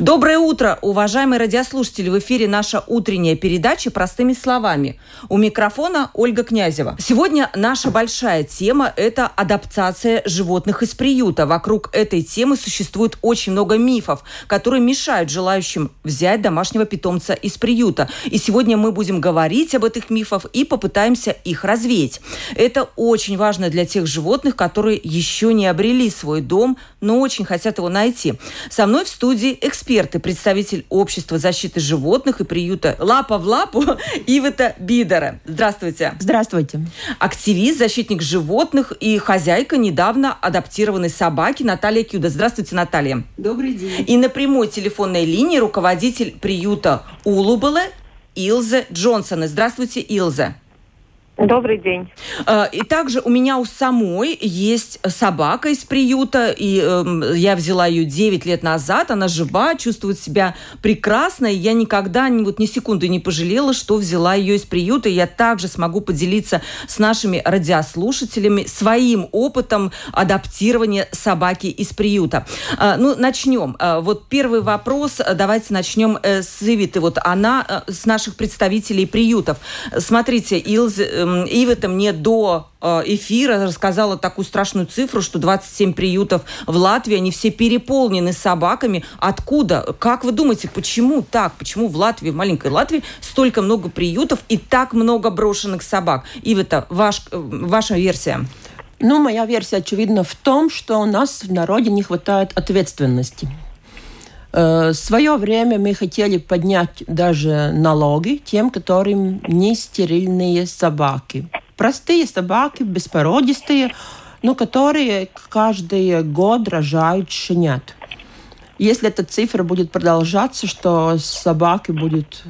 Доброе утро, уважаемые радиослушатели! В эфире наша утренняя передача «Простыми словами». У микрофона Ольга Князева. Сегодня наша большая тема – это адаптация животных из приюта. Вокруг этой темы существует очень много мифов, которые мешают желающим взять домашнего питомца из приюта. И сегодня мы будем говорить об этих мифах и попытаемся их развеять. Это очень важно для тех животных, которые еще не обрели свой дом, но очень хотят его найти. Со мной в студии эксперт эксперт представитель Общества защиты животных и приюта «Лапа в лапу» Ивета Бидера. Здравствуйте. Здравствуйте. Активист, защитник животных и хозяйка недавно адаптированной собаки Наталья Кюда. Здравствуйте, Наталья. Добрый день. И на прямой телефонной линии руководитель приюта Улубеле Илзе Джонсона. Здравствуйте, Илзе. Добрый день. Э, и также у меня у самой есть собака из приюта, и э, я взяла ее 9 лет назад, она жива, чувствует себя прекрасно, и я никогда ни, вот, ни секунды не пожалела, что взяла ее из приюта, и я также смогу поделиться с нашими радиослушателями своим опытом адаптирования собаки из приюта. Э, ну, начнем. Э, вот первый вопрос, давайте начнем э, с Ивиты. Вот она э, с наших представителей приютов. Смотрите, Илз э, Ивета мне до э, эфира рассказала такую страшную цифру, что 27 приютов в Латвии, они все переполнены собаками. Откуда? Как вы думаете, почему так? Почему в Латвии, в маленькой Латвии, столько много приютов и так много брошенных собак? Ивета, ваш, э, ваша версия? Ну, моя версия, очевидно, в том, что у нас в народе не хватает ответственности. Э, в свое время мы хотели поднять даже налоги тем, которым не стерильные собаки. Простые собаки, беспородистые, но которые каждый год рожают щенят. Если эта цифра будет продолжаться, что собаки будут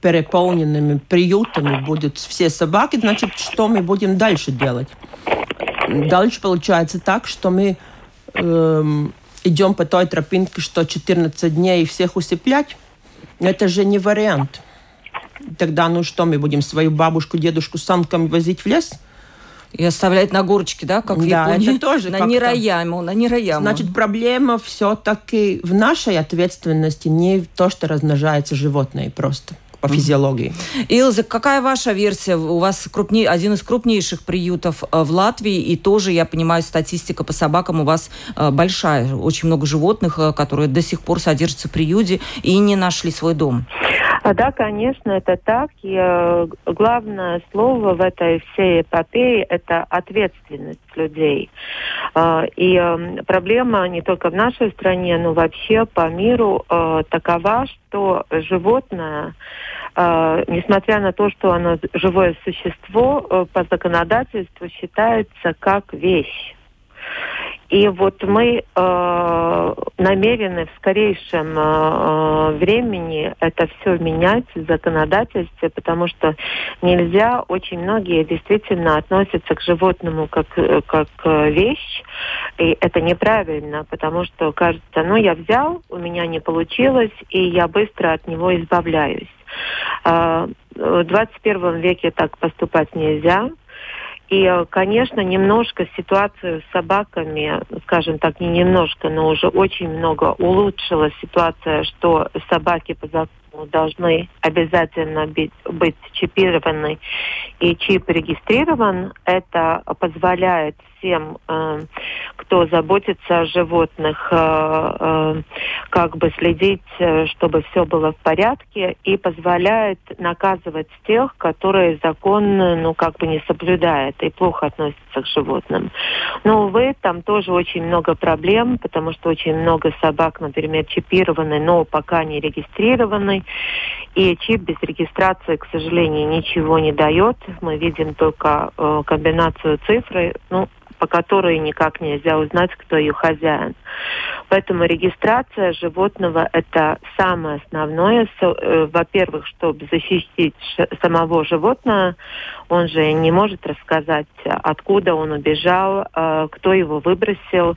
переполненными приютами, будут все собаки, значит, что мы будем дальше делать? Дальше получается так, что мы эм, идем по той тропинке, что 14 дней всех усыплять, это же не вариант. Тогда, ну что, мы будем свою бабушку, дедушку с санками возить в лес? И оставлять на горочке, да, как в да, Японии? это тоже на Нираяму, на Нираяму. Значит, проблема все-таки в нашей ответственности, не то, что размножается животное просто по физиологии. Илза, какая ваша версия? У вас крупней, один из крупнейших приютов э, в Латвии, и тоже, я понимаю, статистика по собакам у вас э, большая. Очень много животных, э, которые до сих пор содержатся в приюте и не нашли свой дом. А, да, конечно, это так. И главное слово в этой всей эпопее – это ответственность людей. Э, и э, проблема не только в нашей стране, но вообще по миру э, такова, что животное Uh, несмотря на то, что оно живое существо, uh, по законодательству считается как вещь. И вот мы э, намерены в скорейшем э, времени это все менять в законодательстве, потому что нельзя, очень многие действительно относятся к животному как, как вещь, и это неправильно, потому что кажется, ну я взял, у меня не получилось, и я быстро от него избавляюсь. Э, в 21 веке так поступать нельзя. И, э, конечно, немножко ситуацию с собаками, скажем так, не немножко, но уже очень много улучшила ситуация, что собаки по закону должны обязательно быть, быть чипированы. И чип регистрирован. Это позволяет всем, э, кто заботится о животных, э, э, как бы следить, э, чтобы все было в порядке, и позволяет наказывать тех, которые закон, ну, как бы не соблюдают и плохо относятся к животным. Но, увы, там тоже очень много проблем, потому что очень много собак, например, чипированы, но пока не регистрированы. И чип без регистрации, к сожалению, ничего не дает. Мы видим только э, комбинацию цифры. Ну, по которой никак нельзя узнать, кто ее хозяин. Поэтому регистрация животного – это самое основное. Э, во-первых, чтобы защитить самого животного, он же не может рассказать, откуда он убежал, э, кто его выбросил.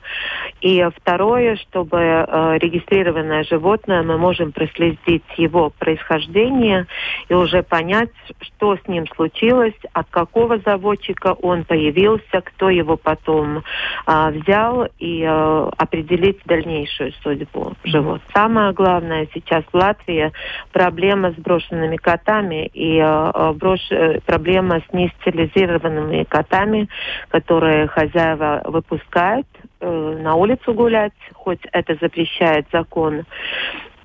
И второе, чтобы э, регистрированное животное, мы можем проследить его происхождение и уже понять, что с ним случилось, от какого заводчика он появился, кто его потом взял, и определить дальнейшую судьбу живот. Самое главное сейчас в Латвии проблема с брошенными котами и э, брош... Э, проблема с нестерилизированными котами, которые хозяева выпускают э, на улицу гулять, хоть это запрещает закон.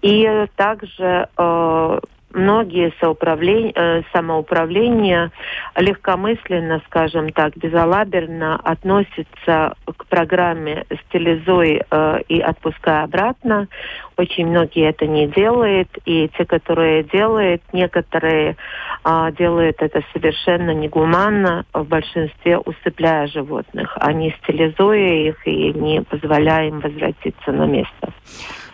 И также э, многие э, самоуправления легкомысленно, скажем так, безалаберно относятся к программе «Стилизуй э, и отпускай обратно». Очень многие это не делают, и те, которые делают, некоторые э, делают это совершенно негуманно, в большинстве усыпляя животных, а не стилизуя их и не позволяя им возвратиться на место.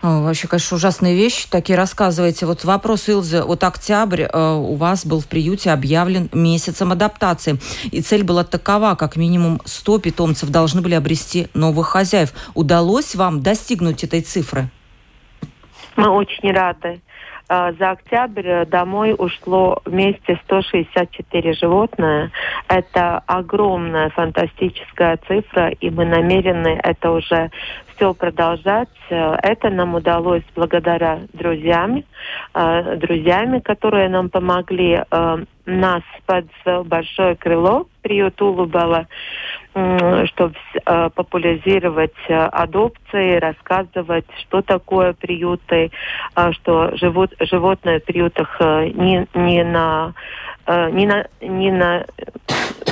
Вообще, конечно, ужасные вещи такие рассказываете. Вот вопрос, Илзы. Вот октябрь э, у вас был в приюте объявлен месяцем адаптации. И цель была такова, как минимум 100 питомцев должны были обрести новых хозяев. Удалось вам достигнуть этой цифры? Мы очень рады. Э, за октябрь домой ушло вместе 164 животные. Это огромная фантастическая цифра, и мы намерены это уже все продолжать. Э, это нам удалось благодаря друзьям, э, друзьями, которые нам помогли нас под большое крыло приют Улубала, чтобы популяризировать адопции, рассказывать, что такое приюты, что живут, животные в приютах не, не на ни на, ни на,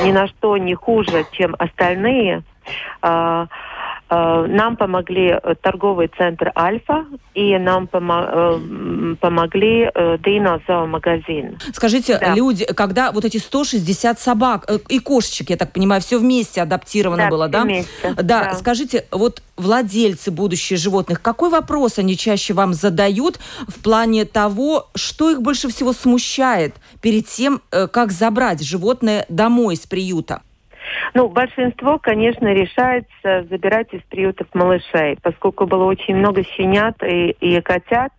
ни на что не хуже, чем остальные. Э, нам помогли э, торговый центр «Альфа» и нам э, помогли Дина зоомагазин. Скажите, да. люди, когда вот эти 160 собак и кошечек, я так понимаю, все вместе адаптировано да, было, да? Вместе, да? Да, скажите, вот владельцы будущих животных, какой вопрос они чаще вам задают в плане того, что их больше всего смущает перед тем, как забрать животное домой из приюта? Ну, большинство, конечно, решается забирать из приютов малышей, поскольку было очень много щенят и, и котят.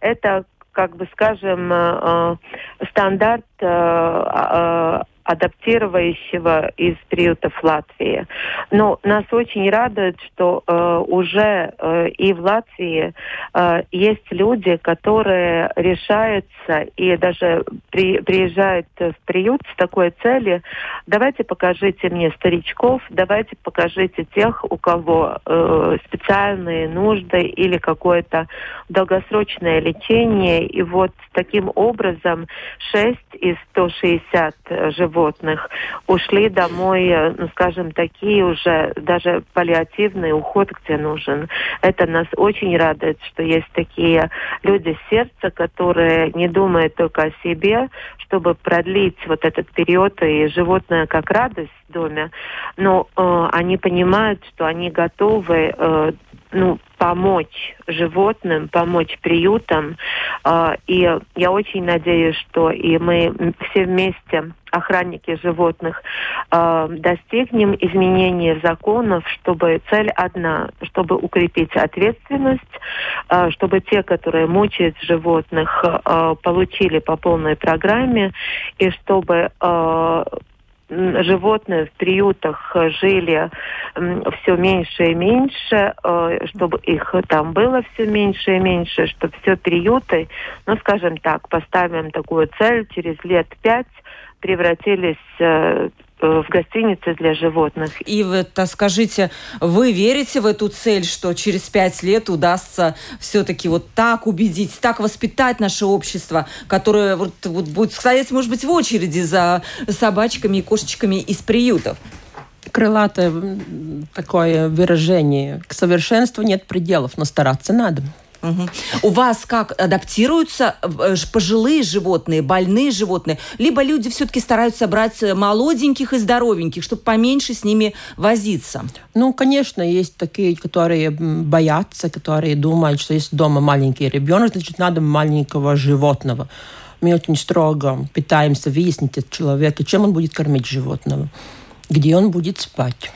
Это, как бы скажем, э, э, стандарт э, адаптирующего из приютов Латвии. Но нас очень радует, что э, уже э, и в Латвии э, есть люди, которые решаются и даже при, приезжают в приют с такой целью. Давайте покажите мне старичков, давайте покажите тех, у кого э, специальные нужды или какое-то долгосрочное лечение. И вот таким образом 6 из 160 животных животных ушли домой, э, ну, скажем, такие уже даже паллиативный уход, где нужен. Это нас очень радует, что есть такие люди сердца, которые не думают только о себе, чтобы продлить вот этот период и животное как радость в доме, но э, они понимают, что они готовы э, ну, помочь животным, помочь приютам. Э, и я очень надеюсь, что и мы все вместе, охранники животных, э, достигнем изменения законов, чтобы цель одна, чтобы укрепить ответственность, э, чтобы те, которые мучают животных, получили по полной программе, и чтобы животные в приютах жили все меньше и меньше, э, чтобы их там было все меньше и меньше, чтобы все приюты, ну, скажем так, поставим такую цель, через лет пять превратились э, в гостинице для животных. И это, скажите, вы верите в эту цель, что через пять лет удастся все-таки вот так убедить, так воспитать наше общество, которое вот, вот будет стоять, может быть, в очереди за собачками и кошечками из приютов? Крылатое такое выражение. К совершенству нет пределов, но стараться надо. У вас как адаптируются э, пожилые животные, больные животные? Либо люди все-таки стараются брать молоденьких и здоровеньких, чтобы поменьше с ними возиться? Ну, конечно, есть такие, которые боятся, которые думают, что если дома маленький ребенок, значит, надо маленького животного. Мы очень строго пытаемся выяснить от человека, чем он будет кормить животного, где он будет спать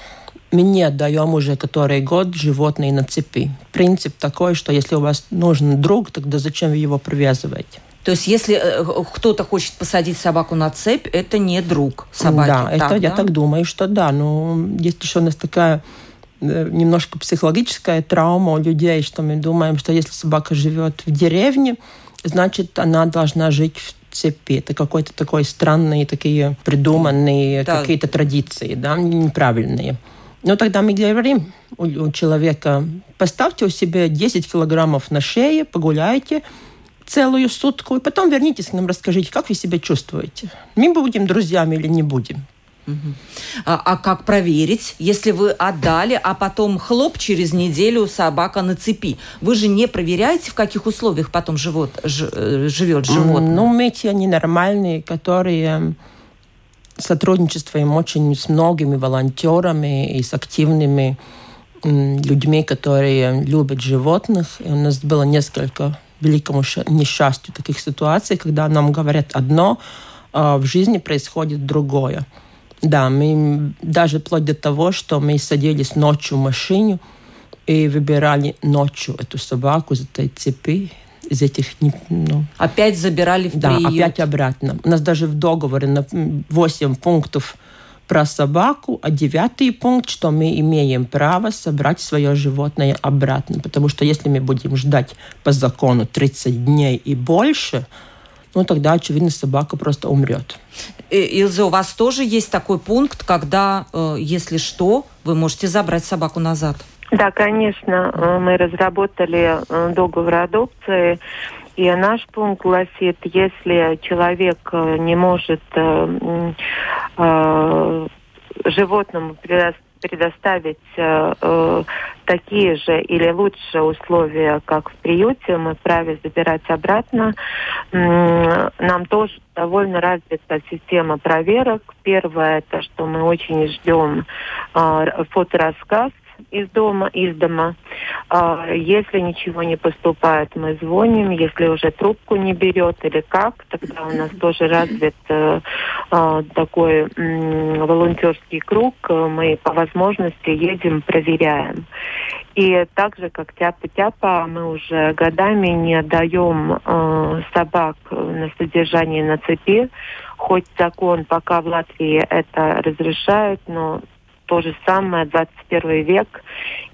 мы не отдаем уже который год животные на цепи. Принцип такой, что если у вас нужен друг, тогда зачем вы его привязываете? То есть, если э, кто-то хочет посадить собаку на цепь, это не друг собаки. Да, так, это, да? я так думаю, что да. Но есть еще у нас такая э, немножко психологическая травма у людей, что мы думаем, что если собака живет в деревне, значит, она должна жить в цепи. Это какой-то такой странные, такие придуманные да. какие-то традиции, да, неправильные. Ну, тогда мы говорим у, у человека, поставьте у себя 10 килограммов на шее, погуляйте целую сутку, и потом вернитесь к нам, расскажите, как вы себя чувствуете. Мы будем друзьями или не будем. А, а как проверить, если вы отдали, а потом хлоп через неделю собака на цепи? Вы же не проверяете, в каких условиях потом живот, ж, э, живет животное? Ну, мы те ненормальные, которые сотрудничествуем очень с многими волонтерами и с активными людьми, которые любят животных. И у нас было несколько великому несчастью таких ситуаций, когда нам говорят одно, а в жизни происходит другое. Да, мы даже вплоть до того, что мы садились ночью в машине и выбирали ночью эту собаку из этой цепи, из этих... Ну, опять забирали в Да, приют. опять обратно. У нас даже в договоре на 8 пунктов про собаку, а девятый пункт, что мы имеем право собрать свое животное обратно. Потому что если мы будем ждать по закону 30 дней и больше, ну тогда, очевидно, собака просто умрет. Илза, у вас тоже есть такой пункт, когда, э, если что, вы можете забрать собаку назад? Да, конечно, э, мы разработали э, договор адопции. И наш пункт гласит, если человек э, не может животному предоставить такие же или лучшие условия, как в приюте, мы вправе забирать обратно. Нам тоже довольно развита система проверок. Первое, это что мы очень ждем э, фоторассказ из дома, из дома. А, если ничего не поступает, мы звоним. Если уже трубку не берет или как, тогда у нас тоже развит э, а, такой волонтерский круг. Мы по возможности едем, проверяем. И так же, как тяпа-тяпа, мы уже годами не отдаем э, собак на содержание на цепи. Хоть закон пока в Латвии это разрешает, но то же самое, 21 век.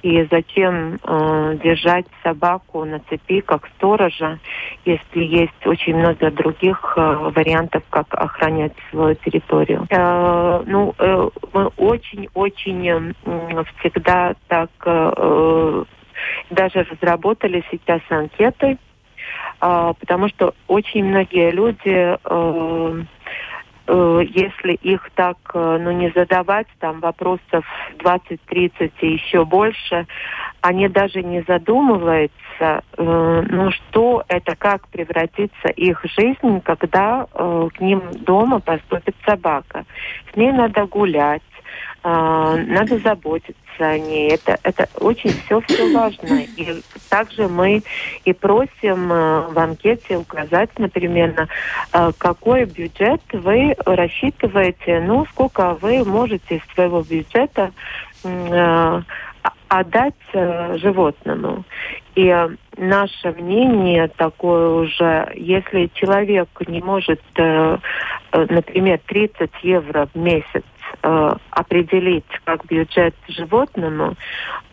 И зачем э, держать собаку на цепи как сторожа, если есть очень много других э, вариантов, как охранять свою территорию. Э, ну, э, мы очень-очень э, всегда так э, даже разработали сейчас анкеты, э, потому что очень многие люди э, Э, если их так, э, ну, не задавать, там, вопросов 20-30 и еще больше, они даже не задумываются, э, ну, что это, как превратится их жизнь, когда к ним дома поступит собака. С ней надо гулять, надо заботиться о ней. Это, это очень все, все важно. И также мы и просим э, в анкете указать, например, э, какой бюджет вы рассчитываете, ну, сколько вы можете из своего бюджета э, отдать животному. И наше мнение такое уже, если человек не может, например, 30 евро в месяц определить как бюджет животному,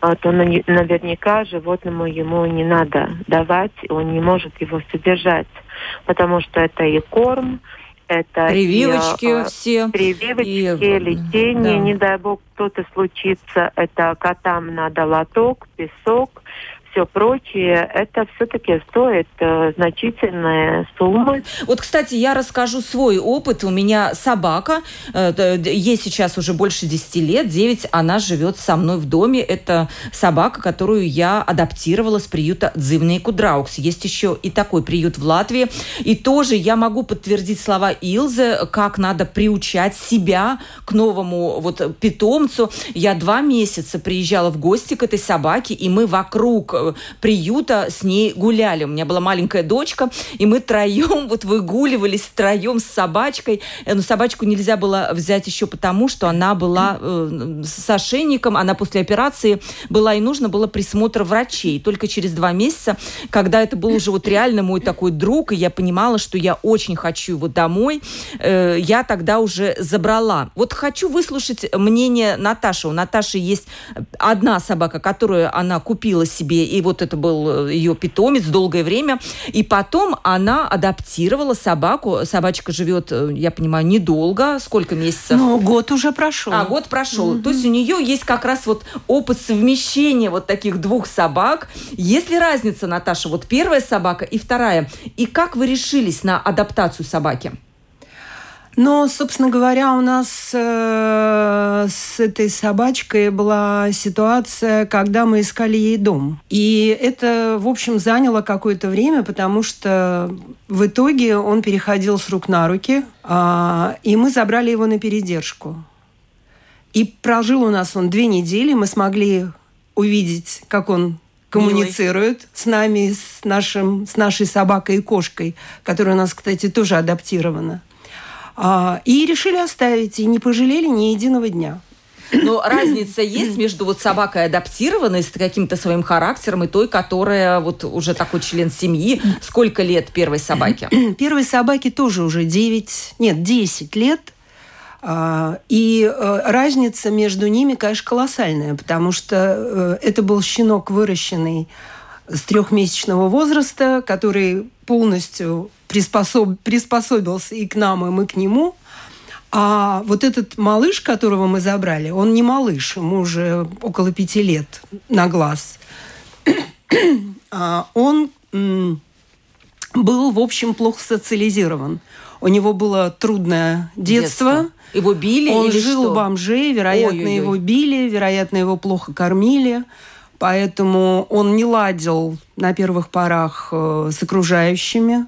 э, то наверняка животному ему не надо давать, он не может его содержать, потому что это и корм, это прививочки и, все, прививочки, и, лечение, да. не дай бог кто-то случится, это котам надо лоток, песок, все прочее, это все-таки стоит э, значительные суммы. Вот, кстати, я расскажу свой опыт. У меня собака, э, ей сейчас уже больше 10 лет, 9, она живет со мной в доме. Это собака, которую я адаптировала с приюта Dzīvnieku draugs. Есть еще и такой приют в Латвии. И тоже я могу подтвердить слова Илзы, как надо приучать себя к новому вот питомцу. Я два месяца приезжала в гости к этой собаке, и мы вокруг приюта с ней гуляли. У меня была маленькая дочка, и мы троем вот выгуливались троем с собачкой. Э, но собачку нельзя было взять еще потому, что она была э, с ошейником, она после операции была, и нужно было присмотр врачей. Только через два месяца, когда это был уже вот реально мой такой друг, и я понимала, что я очень хочу его домой, э, я тогда уже забрала. Вот хочу выслушать мнение Наташи. У Наташи есть одна собака, которую она купила себе, и вот это был э, ее питомец долгое время. И потом она адаптировала собаку. Собачка живет, э, я понимаю, недолго. Сколько месяцев? Ну, год уже прошел. А, год прошел. Mm-hmm. То есть у нее есть как раз вот опыт совмещения вот таких двух собак. Есть ли разница, Наташа, вот первая собака и вторая? И как вы решились на адаптацию собаки? Но, собственно говоря, у нас э, с этой собачкой была ситуация, когда мы искали ей дом. И это, в общем, заняло какое-то время, потому что в итоге он переходил с рук на руки, э, и мы забрали его на передержку. И прожил у нас он две недели, мы смогли увидеть, как он коммуницирует Милый. с нами, с, нашим, с нашей собакой и кошкой, которая у нас, кстати, тоже адаптирована. А, и решили оставить, и не пожалели ни единого дня. Но разница есть между вот собакой адаптированной с каким-то своим характером и той, которая вот уже такой член семьи. Сколько лет первой собаке? Первой собаке тоже уже 9, нет, 10 лет. А, и э, разница между ними, конечно, колоссальная, потому что э, это был щенок, выращенный с трехмесячного возраста, который полностью приспособ, приспособился и к нам, и мы к нему. А вот этот малыш, которого мы забрали, он не малыш, ему уже около пяти лет на глаз. А он был, в общем, плохо социализирован. У него было трудное детство. детство. Его били Он или жил что? у бомжей, вероятно, Ой-ой-ой. его били, вероятно, его плохо кормили. Поэтому он не ладил на первых порах э, с окружающими.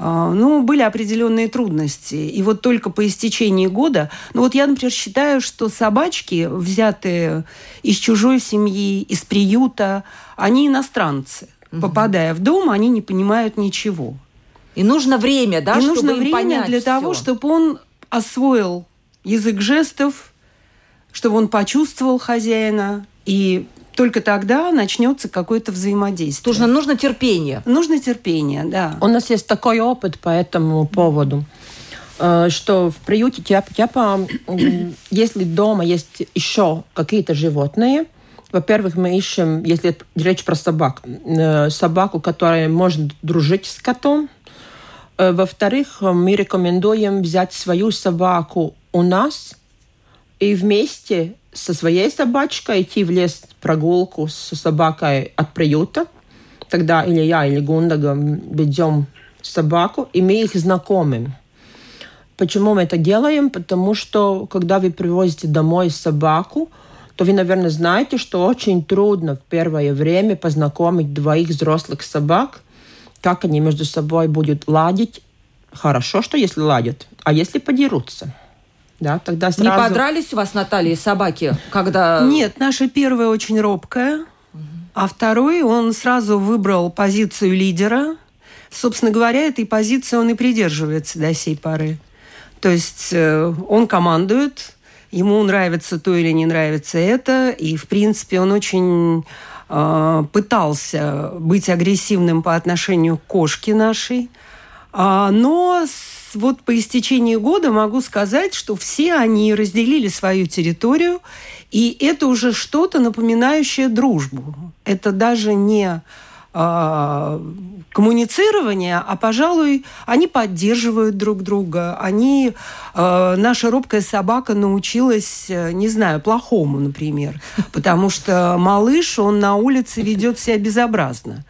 А, ну, были определенные трудности. И вот только по истечении года... Ну, вот я, например, считаю, что собачки, взятые из чужой семьи, из приюта, они иностранцы. Угу. Попадая в дом, они не понимают ничего. И нужно время, да, И чтобы нужно время понять для все. того, чтобы он освоил язык жестов, чтобы он почувствовал хозяина и только тогда начнется какое-то взаимодействие. Нужно, нужно терпение. Нужно терпение, да. У нас есть такой опыт по этому поводу э, что в приюте Тяпа, тяпа если дома есть еще какие-то животные, во-первых, мы ищем, если речь про собак, э, собаку, которая может дружить с котом. Э, во-вторых, мы рекомендуем взять свою собаку у нас и вместе со своей собачкой идти в лес прогулку с собакой от приюта. Тогда или я, или Гундага ведем собаку, и мы их знакомим. Почему мы это делаем? Потому что, когда вы привозите домой собаку, то вы, наверное, знаете, что очень трудно в первое время познакомить двоих взрослых собак, как они между собой будут ладить. Хорошо, что если ладят, а если подерутся – да, тогда сразу... Не подрались у вас, Наталья, собаки, когда... Нет, наша первая очень робкая, а второй, он сразу выбрал позицию лидера. Собственно говоря, этой позиции он и придерживается до сей поры. То есть э, он командует, ему нравится то или не нравится это, и, в принципе, он очень э, пытался быть агрессивным по отношению к кошке нашей, а, но вот по истечении года могу сказать, что все они разделили свою территорию, и это уже что-то напоминающее дружбу. Это даже не э, коммуницирования, а, пожалуй, они поддерживают друг друга. Они, э, наша робкая собака научилась, э, не знаю, плохому, например, потому что малыш, он на улице ведет себя безобразно.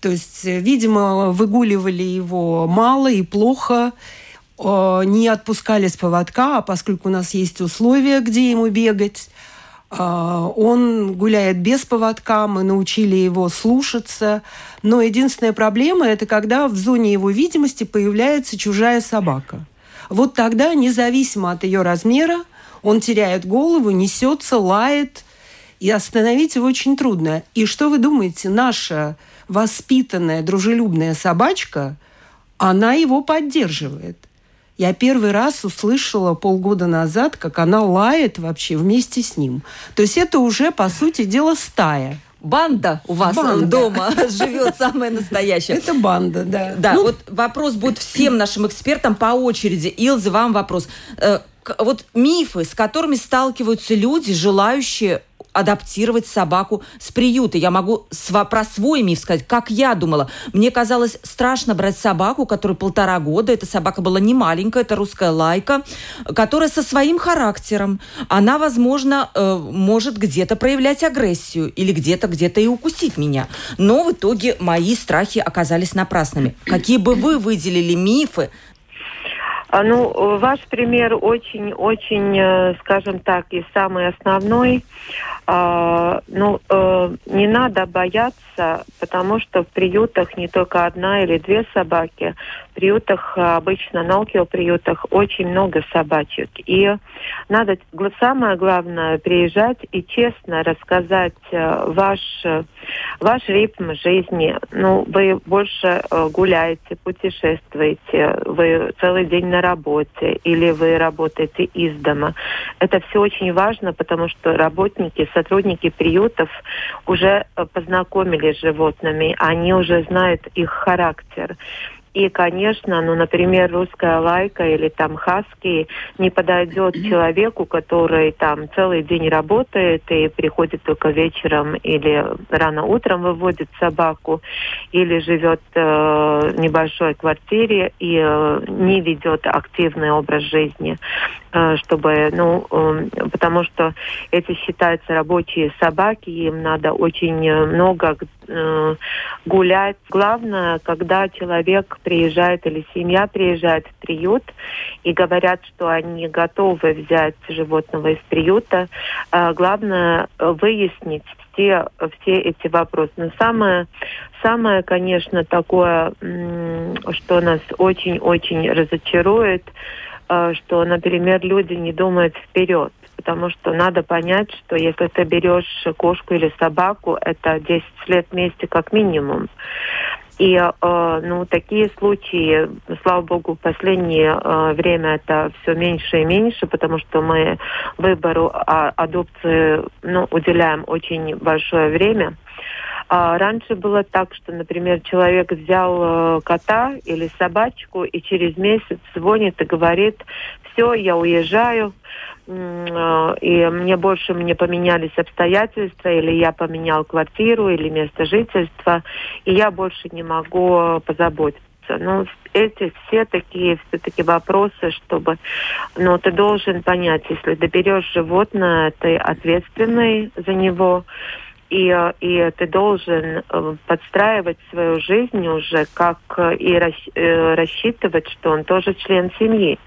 То есть, э, видимо, выгуливали его мало и плохо, э, не отпускали с поводка, а поскольку у нас есть условия, где ему бегать, а, он гуляет без поводка, мы научили его слушаться. Но единственная проблема – это когда в зоне его видимости появляется чужая собака. Вот тогда, независимо от ее размера, он теряет голову, несется, лает, и остановить его очень трудно. И что вы думаете, наша воспитанная, дружелюбная собачка, она его поддерживает. Я первый раз услышала полгода назад, как она лает вообще вместе с ним. То есть это уже, по сути дела, стая. Банда у вас банда. дома живет самая настоящая. Это банда, да. Да, ну, вот вопрос будет всем нашим экспертам по очереди. Илза, вам вопрос. Э, вот мифы, с которыми сталкиваются люди, желающие адаптировать собаку с приюта. Я могу сва- про свой миф сказать, как я думала. Мне казалось страшно брать собаку, которой полтора года. Эта собака была не маленькая, это русская лайка, которая со своим характером. Она, возможно, э, может где-то проявлять агрессию или где-то где-то и укусить меня. Но в итоге мои страхи оказались напрасными. Какие бы вы выделили мифы, ну, ваш пример очень-очень, э, скажем так, и самый основной. А, ну, э, не надо бояться, потому что в приютах не только одна или две собаки. В приютах, обычно на приютах очень много собачек. И надо, самое главное, приезжать и честно рассказать э, ваш, ваш ритм жизни. Ну, вы больше гуляете, путешествуете, вы целый день на работе или вы работаете из дома. Это все очень важно, потому что работники сотрудники приютов уже э, познакомились с животными, они уже знают их характер. И, конечно, ну, например, русская лайка или там хаски не подойдет человеку, который там целый день работает и приходит только вечером или рано утром выводит собаку, или живет э, в небольшой квартире и э, не ведет активный образ жизни, чтобы, ну, э, потому что эти считаются рабочие собаки, им надо очень много э, гулять. Главное, когда человек приезжает или семья приезжает в приют и говорят, что они готовы взять животного из приюта, э, главное выяснить все, все эти вопросы. Но самое, самое, конечно, такое, что нас очень-очень разочарует, э, что, например, люди не думают вперед потому что надо понять, что если ты берешь кошку или собаку, это 10 лет вместе как минимум. И э, ну, такие случаи, слава богу, в последнее э, время это все меньше и меньше, потому что мы выбору а, адопции ну, уделяем очень большое время. А раньше было так, что, например, человек взял э, кота или собачку и через месяц звонит и говорит, все, я уезжаю, Э, и мне больше мне поменялись обстоятельства, или я поменял квартиру, или место жительства, и я больше не могу позаботиться. Ну, эти все такие все-таки вопросы, чтобы, ну, ты должен понять, если ты берешь животное, ты ответственный за него, и, э, и ты должен э, подстраивать свою жизнь уже, как э, и рассчитывать, что он тоже член семьи.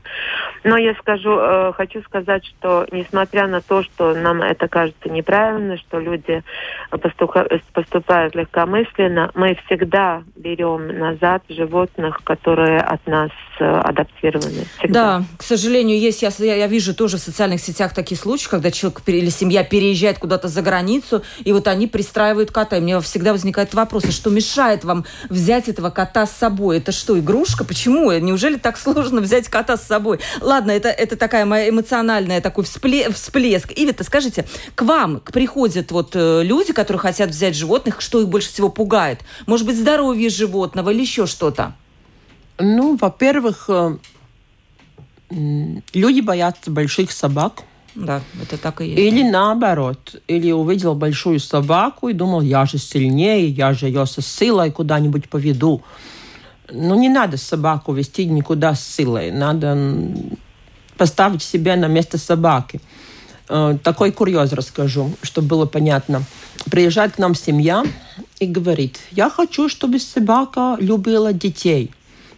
Но я скажу, хочу сказать, что несмотря на то, что нам это кажется неправильно, что люди поступают легкомысленно, мы всегда берем назад животных, которые от нас адаптированы. Всегда. Да, к сожалению, есть, я, я вижу тоже в социальных сетях такие случаи, когда человек или семья переезжает куда-то за границу, и вот они пристраивают кота. И мне всегда возникает вопрос, а что мешает вам взять этого кота с собой? Это что, игрушка? Почему? Неужели так сложно взять кота с собой? Ладно, это, это такая моя эмоциональная такой всплеск. Ивита, скажите, к вам приходят вот э, люди, которые хотят взять животных, что их больше всего пугает? Может быть, здоровье животного или еще что-то? Ну, во-первых, э, люди боятся больших собак, Да, это так и есть. Или наоборот. Или увидел большую собаку и думал, я же сильнее, я же ее со силой куда-нибудь поведу. Ну, не надо собаку вести никуда с силой. Надо поставить себя на место собаки. Э, такой курьез расскажу, чтобы было понятно. Приезжает к нам семья и говорит, я хочу, чтобы собака любила детей.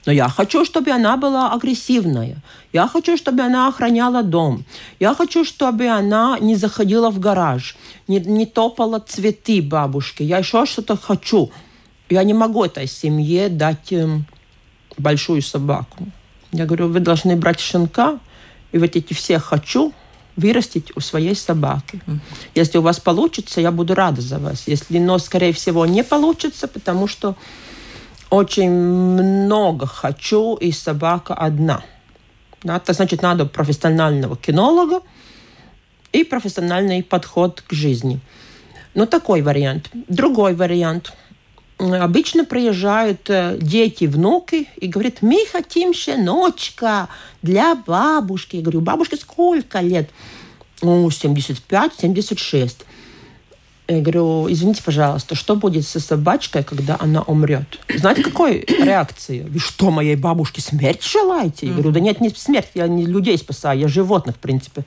Но я хочу, чтобы она была агрессивная. Я хочу, чтобы она охраняла дом. Я хочу, чтобы она не заходила в гараж, не, не топала цветы бабушке. Я еще что-то хочу. Я не могу этой семье дать э, большую собаку. Я говорю, вы должны брать щенка, и вот эти все «хочу» вырастить у своей собаки. Если у вас получится, я буду рада за вас. Если, но, скорее всего, не получится, потому что очень много хочу, и собака одна. Да, это значит, надо профессионального кинолога и профессиональный подход к жизни. Ну, такой вариант. Другой вариант – обычно приезжают э, дети, внуки и говорят, мы хотим щеночка для бабушки. Я говорю, бабушке сколько лет? Ну, 75-76. Я говорю, извините, пожалуйста, что будет со собачкой, когда она умрет? Знаете, какой реакции? Вы что, моей бабушке смерть желаете? Я говорю, да нет, не смерть, я не людей спасаю, я животных, в принципе.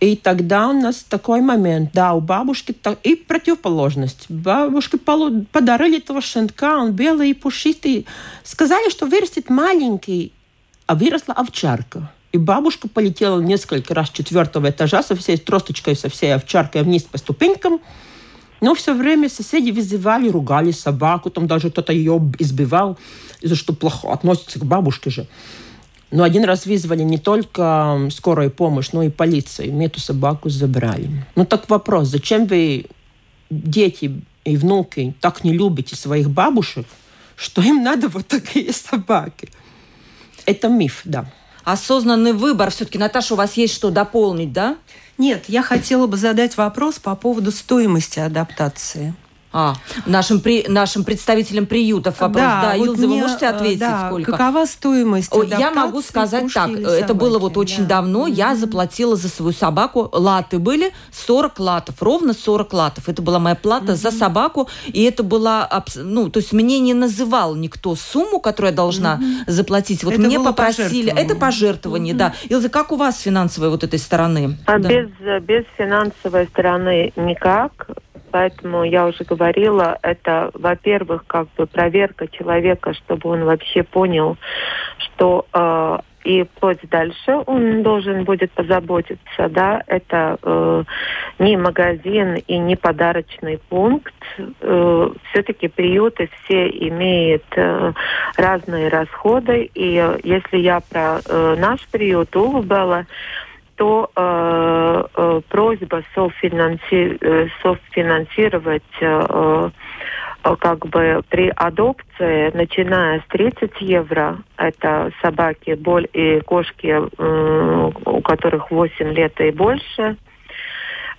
И тогда у нас такой момент, да, у бабушки и противоположность. Бабушке подарили этого щенка, он белый и пушистый. Сказали, что вырастет маленький, а выросла овчарка. И бабушка полетела несколько раз с четвертого этажа со всей тросточкой, со всей овчаркой вниз по ступенькам. Но все время соседи вызывали, ругали собаку, там даже кто-то ее избивал, из-за что плохо относится к бабушке же. Но один раз вызвали не только скорую помощь, но и полицию. И эту собаку забрали. Ну так вопрос, зачем вы, дети и внуки, так не любите своих бабушек, что им надо вот такие собаки? Это миф, да. Осознанный выбор. Все-таки, Наташа, у вас есть что дополнить, да? Нет, я хотела бы задать вопрос по поводу стоимости адаптации. А, нашим, при, нашим представителям приютов вопрос. Да, да вот Илза, мне, вы можете э, ответить, да, сколько? Какова стоимость О, Я могу сказать так, это было вот очень да. давно, mm-hmm. я заплатила за свою собаку, латы были 40 латов, ровно 40 латов. Это была моя плата mm-hmm. за собаку, и это была, ну, то есть мне не называл никто сумму, которую я должна mm-hmm. заплатить. Вот это мне попросили, это пожертвование, mm-hmm. да. Илза, как у вас с финансовой вот этой стороны? А да. без, без финансовой стороны никак. Поэтому я уже говорила, это, во-первых, как бы проверка человека, чтобы он вообще понял, что э, и вплоть дальше он должен будет позаботиться, да, это э, не магазин и не подарочный пункт. Э, все-таки приюты все имеют э, разные расходы, и э, если я про э, наш приют Улубелла, то э, э, просьба софинанси э, софинансировать э, э, как бы при адопции, начиная с 30 евро, это собаки боль и кошки, э, у которых 8 лет и больше,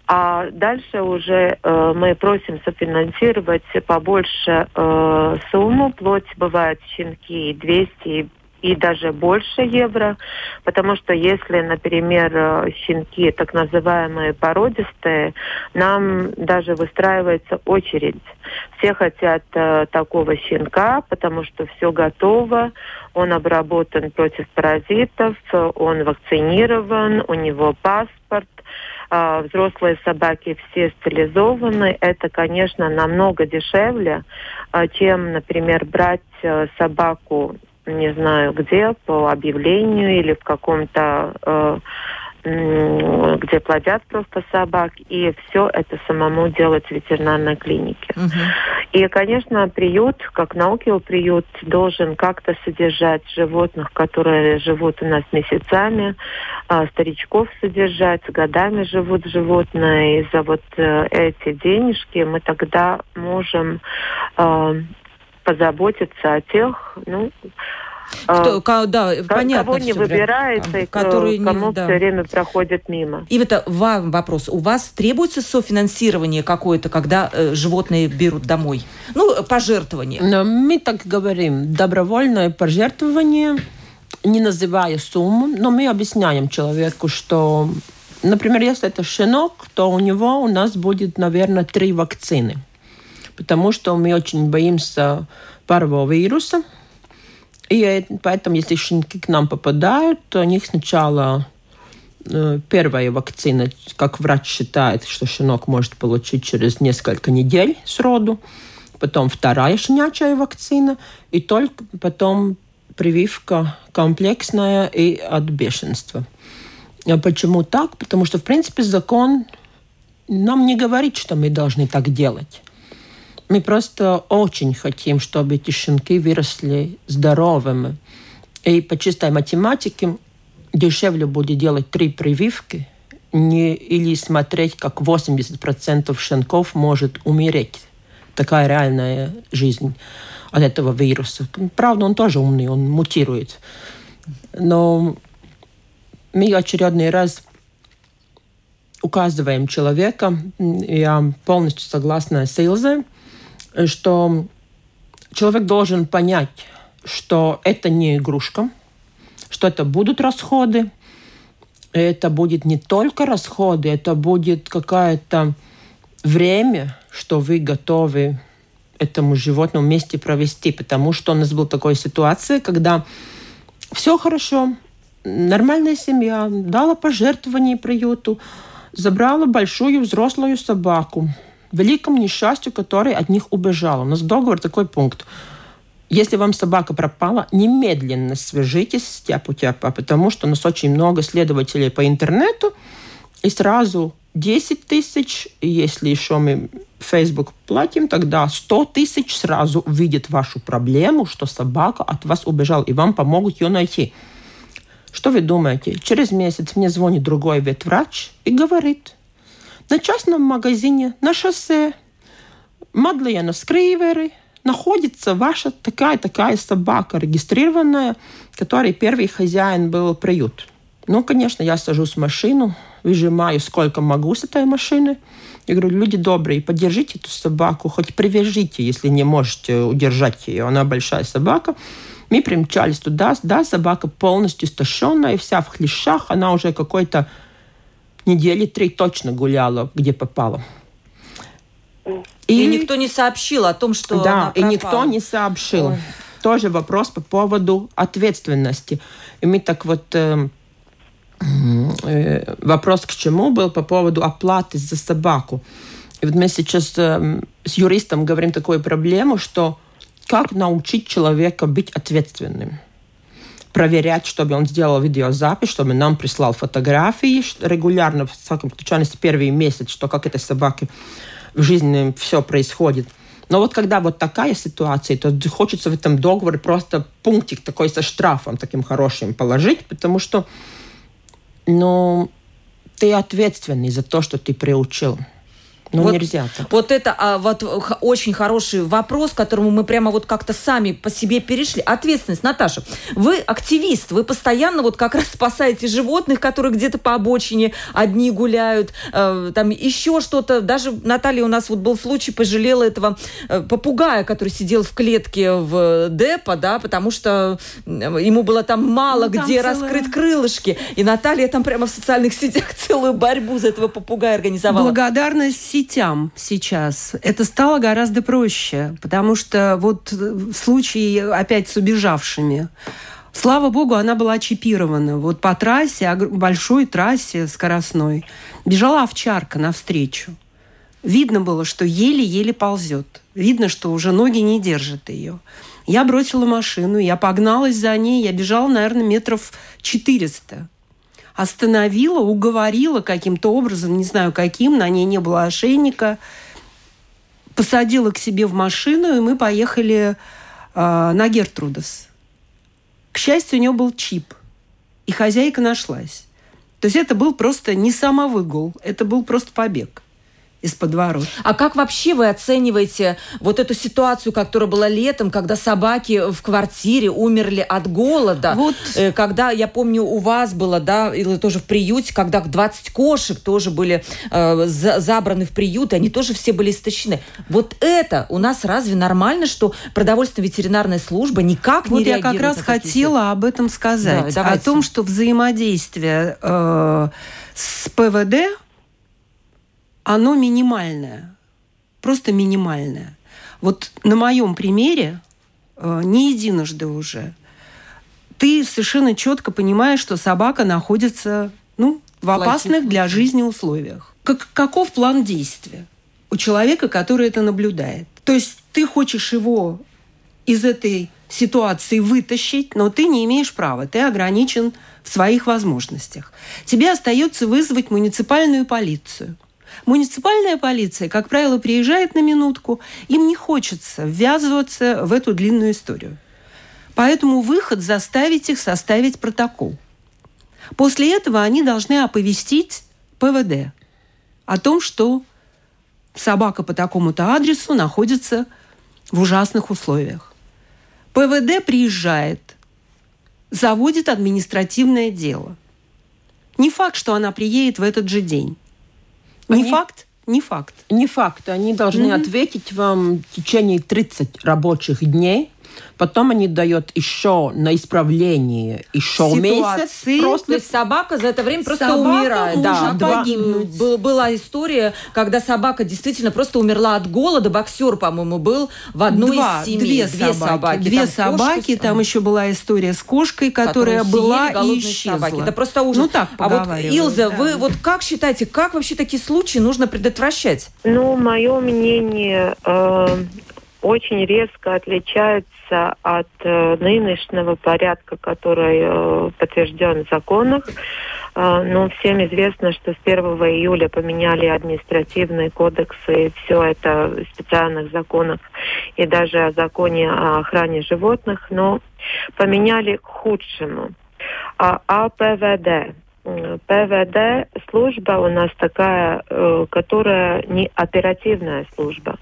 а дальше уже э, мы просим софинансировать побольше э, сумму, плоть бывает щенки 200 и даже больше евро, потому что если, например, э, щенки так называемые породистые, нам даже выстраивается очередь. Все хотят э, такого щенка, потому что все готово, он обработан против паразитов, он вакцинирован, у него паспорт, э, взрослые собаки все стерилизованы. Это, конечно, намного дешевле, э, чем, например, брать э, собаку не знаю где, по объявлению или в каком-то э, где плодят просто собак, и все это самому делать в ветеринарной клинике. Угу. И, конечно, приют, как наукил приют, должен как-то содержать животных, которые живут у нас месяцами, а старичков содержать, годами живут животные, и за вот э, эти денежки мы тогда можем э, позаботиться о тех, ну, кто, а, да, понятно. Кого не выбирается, и который кому не, да. все время проходит мимо. И это вам вопрос. У вас требуется софинансирование какое-то, когда э, животные берут домой? Ну, пожертвование. Но мы так говорим. Добровольное пожертвование, не называя сумму, но мы объясняем человеку, что Например, если это щенок, то у него у нас будет, наверное, три вакцины. Потому что мы очень боимся парового вируса. И поэтому, если щенки к нам попадают, то у них сначала э, первая вакцина, как врач считает, что щенок может получить через несколько недель с роду, потом вторая щенячья вакцина, и только потом прививка комплексная и от бешенства. А почему так? Потому что, в принципе, закон нам не говорит, что мы должны так делать. Мы просто очень хотим, чтобы эти щенки выросли здоровыми. И по чистой математике дешевле будет делать три прививки, не, или смотреть, как 80% щенков может умереть. Такая реальная жизнь от этого вируса. Правда, он тоже умный, он мутирует. Но мы очередной раз указываем человека, я полностью согласна с Илзой, что человек должен понять, что это не игрушка, что это будут расходы, это будет не только расходы, это будет какое-то время, что вы готовы этому животному вместе провести, потому что у нас была такая ситуация, когда все хорошо, нормальная семья дала пожертвование приюту, забрала большую взрослую собаку, великому несчастью, который от них убежал. У нас договор такой пункт. Если вам собака пропала, немедленно свяжитесь с Тяпу-Тяпа, потому что у нас очень много следователей по интернету, и сразу 10 тысяч, если еще мы Facebook платим, тогда 100 тысяч сразу увидят вашу проблему, что собака от вас убежала, и вам помогут ее найти. Что вы думаете? Через месяц мне звонит другой ветврач и говорит, на частном магазине на шоссе Мадлена Скривери находится ваша такая-такая собака, регистрированная, которой первый хозяин был приют. Ну, конечно, я сажусь в машину, выжимаю сколько могу с этой машины. Я говорю, люди добрые, поддержите эту собаку, хоть привяжите, если не можете удержать ее. Она большая собака. Мы примчались туда, да, собака полностью истощенная, вся в хлещах, она уже какой-то недели три точно гуляла, где попала. И, и никто не сообщил о том, что Да, и никто не сообщил. Ой. Тоже вопрос по поводу ответственности. И мы так вот... Э, э, вопрос к чему был по поводу оплаты за собаку. И вот мы сейчас э, с юристом говорим такую проблему, что как научить человека быть ответственным проверять, чтобы он сделал видеозапись, чтобы нам прислал фотографии регулярно, в случае, первый месяц, что как этой собаке в жизни все происходит. Но вот когда вот такая ситуация, то хочется в этом договоре просто пунктик такой со штрафом таким хорошим положить, потому что ну, ты ответственный за то, что ты приучил. Ну, вот, нельзя так. Вот это а, вот, очень хороший вопрос, к которому мы прямо вот как-то сами по себе перешли. Ответственность. Наташа, вы активист, вы постоянно вот как раз спасаете животных, которые где-то по обочине одни гуляют, э, там еще что-то. Даже Наталья у нас вот был случай, пожалела этого э, попугая, который сидел в клетке в депо, да, потому что ему было там мало ну, где целая... раскрыть крылышки. И Наталья там прямо в социальных сетях целую борьбу за этого попугая организовала. Благодарность сетям сейчас это стало гораздо проще, потому что вот в случае опять с убежавшими, Слава богу, она была чипирована. Вот по трассе, большой трассе скоростной, бежала овчарка навстречу. Видно было, что еле-еле ползет. Видно, что уже ноги не держат ее. Я бросила машину, я погналась за ней, я бежала, наверное, метров 400 остановила, уговорила каким-то образом, не знаю каким, на ней не было ошейника, посадила к себе в машину, и мы поехали э, на Гертрудас. К счастью, у нее был чип, и хозяйка нашлась. То есть это был просто не самовыгул, это был просто побег. Из-под ворот. А как вообще вы оцениваете вот эту ситуацию, которая была летом, когда собаки в квартире умерли от голода? Вот. Э, когда, я помню, у вас было, да, или тоже в приюте, когда 20 кошек тоже были э, забраны в приют, и они тоже все были истощены. Вот это у нас разве нормально, что продовольственная ветеринарная служба никак вот не реагирует? Вот я как раз хотела об этом сказать. Да, о том, что взаимодействие э, с ПВД оно минимальное, просто минимальное. Вот на моем примере, э, не единожды уже, ты совершенно четко понимаешь, что собака находится ну, в опасных для жизни условиях. Как, каков план действия у человека, который это наблюдает? То есть ты хочешь его из этой ситуации вытащить, но ты не имеешь права, ты ограничен в своих возможностях. Тебе остается вызвать муниципальную полицию – Муниципальная полиция, как правило, приезжает на минутку, им не хочется ввязываться в эту длинную историю. Поэтому выход заставить их составить протокол. После этого они должны оповестить ПВД о том, что собака по такому-то адресу находится в ужасных условиях. ПВД приезжает, заводит административное дело. Не факт, что она приедет в этот же день. Не Они... факт? Не факт. Не факт. Они должны mm-hmm. ответить вам в течение 30 рабочих дней Потом они дают еще на исправление еще месяц. Просто... То есть собака за это время просто собака умирает. Да, два... Был, была история, когда собака действительно просто умерла от голода. Боксер, по-моему, был в одной Два, из семей. Две, две собаки. собаки. Две там собаки. Кошки, там еще была история с кошкой, которая была и исчезла. Собаки. Это просто ужас. Ну так А вот, Илза, да. вы вот как считаете, как вообще такие случаи нужно предотвращать? Ну, мое мнение, э, очень резко отличается от э, нынешнего порядка, который э, подтвержден в законах. Э, но всем известно, что с 1 июля поменяли административные кодексы, и все это в специальных законах, и даже о законе о охране животных, но поменяли к худшему. А, а ПВД, ПВД служба у нас такая, э, которая не оперативная служба.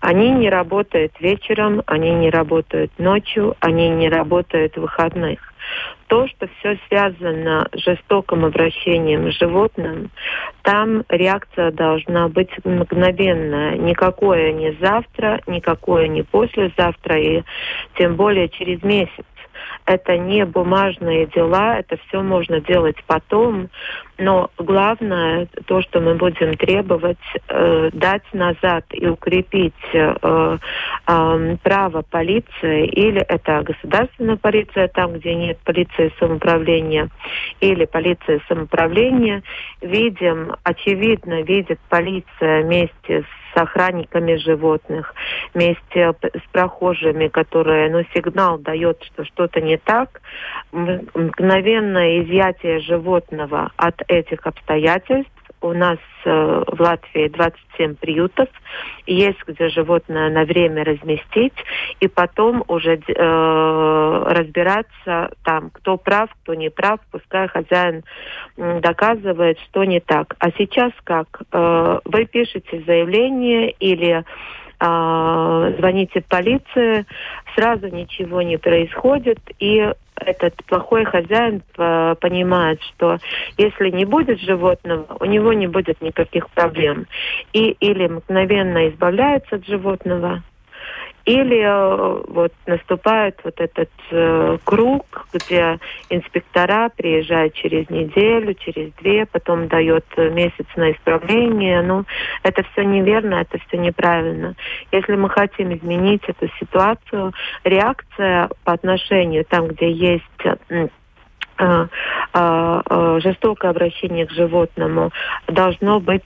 Они не работают вечером, они не работают ночью, они не работают в выходных. То, что все связано с жестоким обращением с животным, там реакция должна быть мгновенная. Никакое не завтра, никакое не послезавтра, и тем более через месяц это не бумажные дела, это все можно делать потом, но главное то, что мы будем требовать, э, дать назад и укрепить э, э, право полиции, или это государственная полиция, там, где нет полиции самоуправления, или полиция самоуправления, видим, очевидно, видит полиция вместе с с охранниками животных, вместе с прохожими, которые, ну, сигнал дает, что что-то не так, мгновенное изъятие животного от этих обстоятельств у нас э, в Латвии 27 приютов. Есть где животное на время разместить, и потом уже э, разбираться там, кто прав, кто не прав, пускай хозяин доказывает, что не так. А сейчас как? Э, вы пишете заявление или э, звоните в полицию, сразу ничего не происходит, и этот плохой хозяин понимает, что если не будет животного, у него не будет никаких проблем. И или мгновенно избавляется от животного, или э, вот наступает вот этот э, круг, где инспектора приезжают через неделю, через две, потом дает месяц на исправление. Ну, это все неверно, это все неправильно. Если мы хотим изменить эту ситуацию, реакция по отношению там, где есть Э, э, э, жестокое обращение к животному должно быть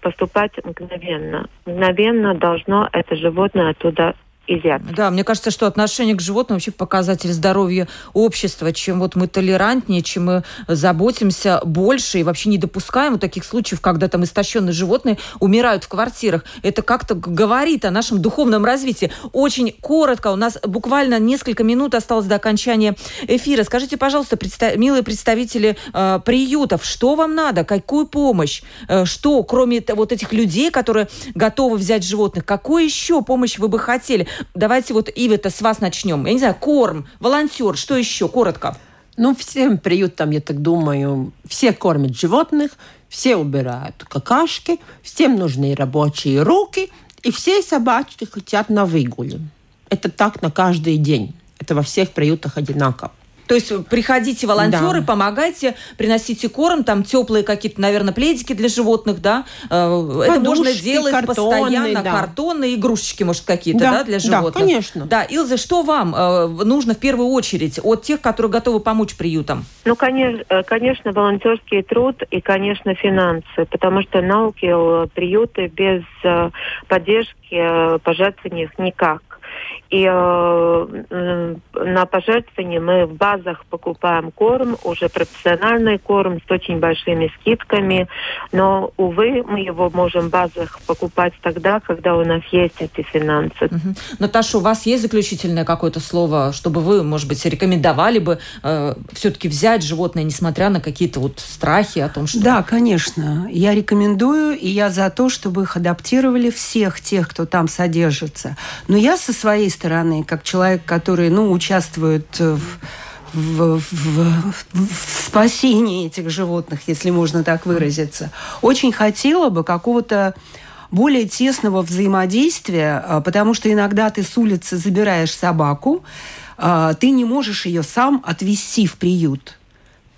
поступать мгновенно. Мгновенно должно это животное оттуда изъят. Да, мне кажется, что отношение к животным вообще показатель здоровья общества. Чем вот мы толерантнее, чем мы заботимся больше и вообще не допускаем вот таких случаев, когда там истощенные животные умирают в квартирах. Это как-то говорит о нашем духовном развитии. Очень коротко, у нас буквально несколько минут осталось до окончания эфира. Скажите, пожалуйста, представ... милые представители э, приютов, что вам надо, какую помощь, э, что, кроме вот этих людей, которые готовы взять животных, какую еще помощь вы бы хотели? Давайте вот, Ива-то, с вас начнем. Я не знаю, корм, волонтер, что еще? Коротко. Ну, всем приютам, я так думаю, все кормят животных, все убирают какашки, всем нужны рабочие руки, и все собачки хотят на выгуле. Это так на каждый день. Это во всех приютах одинаково. То есть приходите волонтеры, да. помогайте, приносите корм, там теплые какие-то, наверное, пледики для животных, да. Подушки, Это можно делать картонные, постоянно, да. картонные игрушечки, может, какие-то, да, да для животных. Да, конечно. Да, Илза, что вам э, нужно в первую очередь от тех, которые готовы помочь приютам? Ну, конечно, э, конечно, волонтерский труд и, конечно, финансы, потому что науки приюты без э, поддержки пожертвований никак. И э, на пожертвования мы в базах покупаем корм, уже профессиональный корм с очень большими скидками. Но, увы, мы его можем в базах покупать тогда, когда у нас есть эти финансы. Угу. Наташа, у вас есть заключительное какое-то слово, чтобы вы, может быть, рекомендовали бы э, все-таки взять животное, несмотря на какие-то вот страхи о том, что... Да, конечно. Я рекомендую, и я за то, чтобы их адаптировали всех тех, кто там содержится. Но я со своей стороны, как человек, который ну, участвует в, в, в, в спасении этих животных, если можно так выразиться, очень хотела бы какого-то более тесного взаимодействия, а, потому что иногда ты с улицы забираешь собаку, а, ты не можешь ее сам отвезти в приют.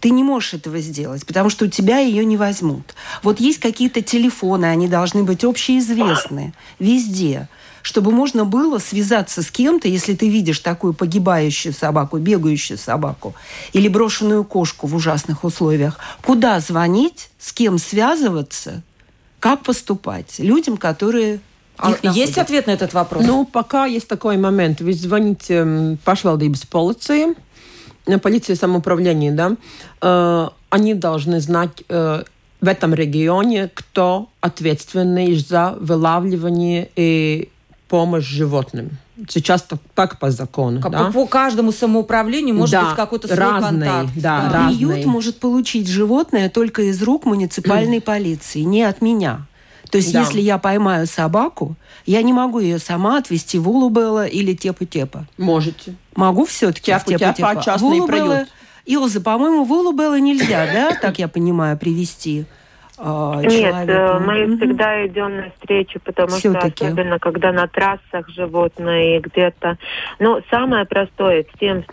Ты не можешь этого сделать, потому что у тебя ее не возьмут. Вот есть какие-то телефоны, они должны быть общеизвестны везде чтобы можно было связаться с кем-то, если ты видишь такую погибающую собаку, бегающую собаку или брошенную кошку в ужасных условиях, куда звонить, с кем связываться, как поступать людям, которые а есть находят. ответ на этот вопрос? Ну, пока есть такой момент. Вы звоните pašvaldības полиции, полиции самоуправления, да, э, они должны знать э, в этом регионе, кто ответственный за вылавливание и помощь животным. Сейчас так, так по закону. Как да? По каждому самоуправлению может да, быть какой-то свой разный, контакт. Да, да. Приют может получить животное только из рук муниципальной полиции, не от меня. То есть, да. если я поймаю собаку, я не могу ее сама отвезти в Улубелла или Тепу-Тепа. Можете. Могу все-таки в Тепу-Тепа. частный приют. Илза, по-моему, в Улубелла нельзя, да, так я понимаю, привести? Э, Нет, человеку. мы всегда идем навстречу, потому Все-таки. что особенно когда на трассах животные где-то. Ну, самое простое всем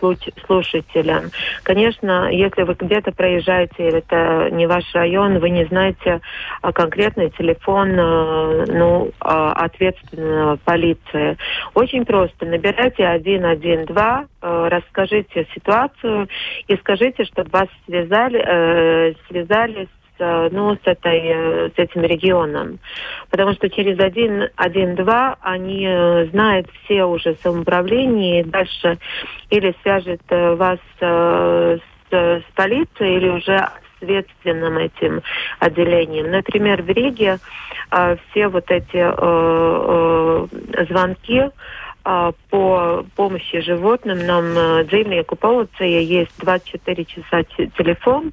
слушателям. Конечно, если вы где-то проезжаете, или это не ваш район, вы не знаете а, конкретный телефон э, ну, а, ответственного полиции. Очень просто. Набирайте 112, э, расскажите ситуацию и скажите, чтобы вас связали, э, связали Э, ну, с, этой, э, с этим регионом. Потому что через один, один-два они э, знают все уже самоуправление, и дальше или свяжет вас с, с полицией, или уже ответственным этим отделением. Например, в Риге все вот эти звонки по помощи животным нам dzīvnieku полиция есть 24 часа телефон,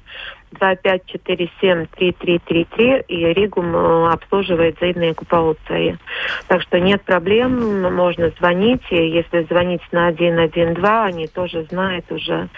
2547-3333, и Ригум э, обслуживает заедную полиция. Так что нет проблем, можно звонить, и если звонить на 112, они тоже знают уже,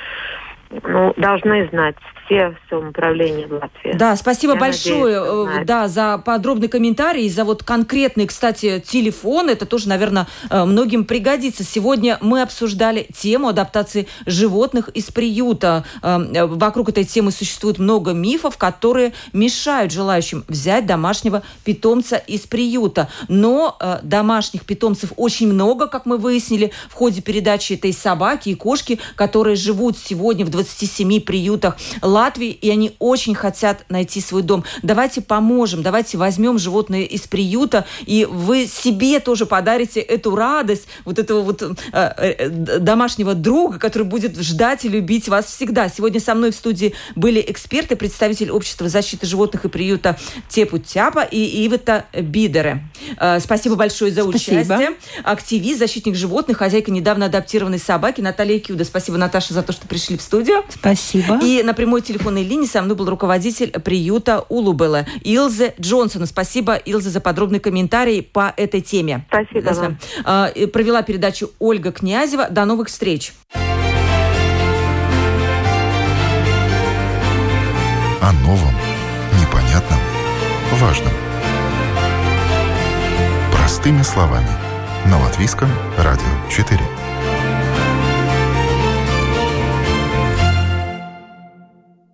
ну, должны знать все самоуправления в Латвии. Да, спасибо Я большое надеюсь, э, да, за подробный комментарий, за вот конкретный, кстати, телефон. Это тоже, наверное, э, многим пригодится. Сегодня мы обсуждали тему адаптации животных из приюта. Э, вокруг этой темы существует много мифов, которые мешают желающим взять домашнего питомца из приюта. Но домашних питомцев очень много, как мы выяснили в ходе передачи этой собаки и кошки, которые живут сегодня в 27 приютах Латвии, и они очень хотят найти свой дом. Давайте поможем, давайте возьмем животное из приюта, и вы себе тоже подарите эту радость, вот этого вот э, э, домашнего друга, который будет ждать и любить вас всегда. Сегодня со мной в студии были эксперты, представитель общества защиты животных и приюта Тепу Тяпа и Ивета Бидере. Э, спасибо большое за Спасибо. участие. Активист, защитник животных, хозяйка недавно адаптированной собаки Наталья Кюда. Спасибо, Наташа, за то, что пришли в студию. Спасибо. И на прямой телефонной линии со мной был руководитель приюта Улубела Илзе Джонсона. Спасибо, Илзе, за подробный комментарий по этой теме. Спасибо вам. А, Провела передачу Ольга Князева. До новых встреч. О новом, непонятном, важном. Простыми словами. На Латвийском радио 4.